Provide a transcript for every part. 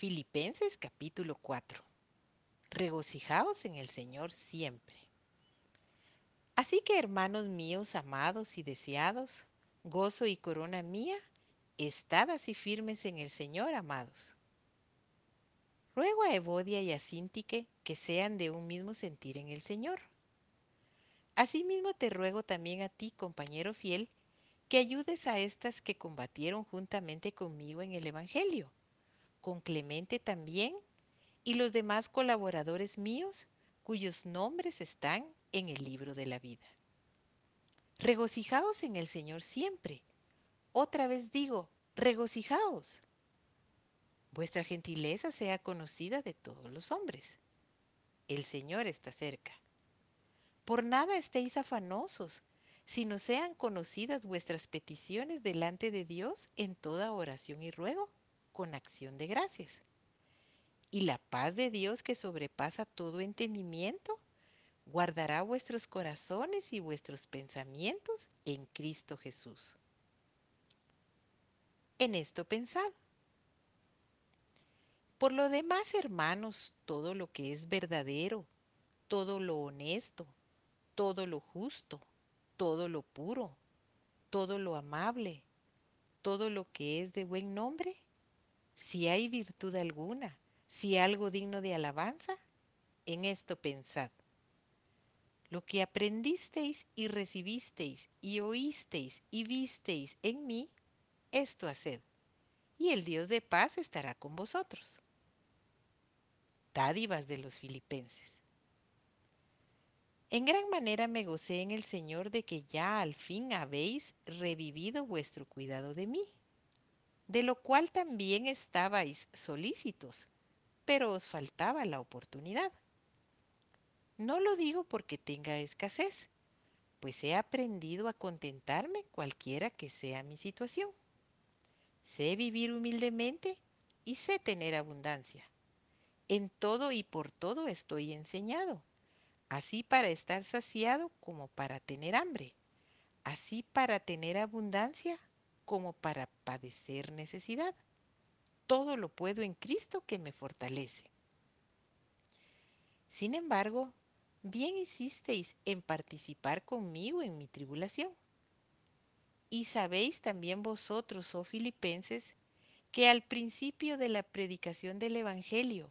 Filipenses capítulo 4. Regocijaos en el Señor siempre. Así que hermanos míos, amados y deseados, gozo y corona mía, estad así firmes en el Señor, amados. Ruego a Evodia y a Sintique que sean de un mismo sentir en el Señor. Asimismo te ruego también a ti, compañero fiel, que ayudes a estas que combatieron juntamente conmigo en el Evangelio, con Clemente también y los demás colaboradores míos cuyos nombres están en el libro de la vida. Regocijaos en el Señor siempre. Otra vez digo, regocijaos. Vuestra gentileza sea conocida de todos los hombres. El Señor está cerca. Por nada estéis afanosos, sino sean conocidas vuestras peticiones delante de Dios en toda oración y ruego, con acción de gracias. Y la paz de Dios que sobrepasa todo entendimiento, guardará vuestros corazones y vuestros pensamientos en Cristo Jesús. En esto pensad. Por lo demás, hermanos, todo lo que es verdadero, todo lo honesto, todo lo justo, todo lo puro, todo lo amable, todo lo que es de buen nombre, si hay virtud alguna, si algo digno de alabanza, en esto pensad. Lo que aprendisteis y recibisteis y oísteis y visteis en mí, esto haced, y el Dios de paz estará con vosotros dádivas de los filipenses. En gran manera me gocé en el Señor de que ya al fin habéis revivido vuestro cuidado de mí, de lo cual también estabais solícitos, pero os faltaba la oportunidad. No lo digo porque tenga escasez, pues he aprendido a contentarme cualquiera que sea mi situación. Sé vivir humildemente y sé tener abundancia. En todo y por todo estoy enseñado, así para estar saciado como para tener hambre, así para tener abundancia como para padecer necesidad. Todo lo puedo en Cristo que me fortalece. Sin embargo, bien hicisteis en participar conmigo en mi tribulación. Y sabéis también vosotros, oh filipenses, que al principio de la predicación del Evangelio,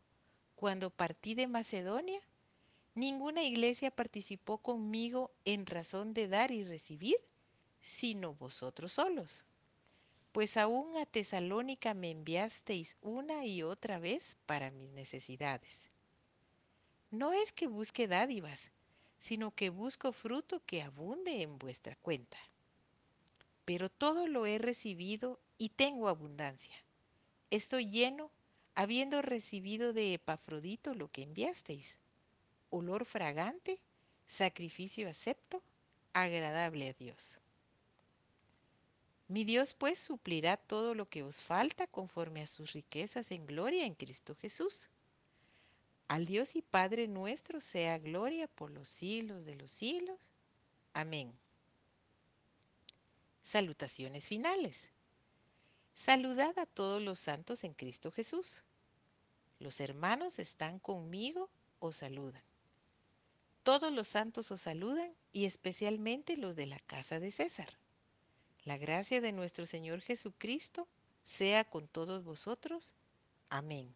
cuando partí de Macedonia, ninguna iglesia participó conmigo en razón de dar y recibir, sino vosotros solos. Pues aún a Tesalónica me enviasteis una y otra vez para mis necesidades. No es que busque dádivas, sino que busco fruto que abunde en vuestra cuenta. Pero todo lo he recibido y tengo abundancia. Estoy lleno habiendo recibido de Epafrodito lo que enviasteis, olor fragante, sacrificio acepto, agradable a Dios. Mi Dios pues suplirá todo lo que os falta conforme a sus riquezas en gloria en Cristo Jesús. Al Dios y Padre nuestro sea gloria por los siglos de los siglos. Amén. Salutaciones finales. Saludad a todos los santos en Cristo Jesús. Los hermanos están conmigo, os saludan. Todos los santos os saludan y especialmente los de la casa de César. La gracia de nuestro Señor Jesucristo sea con todos vosotros. Amén.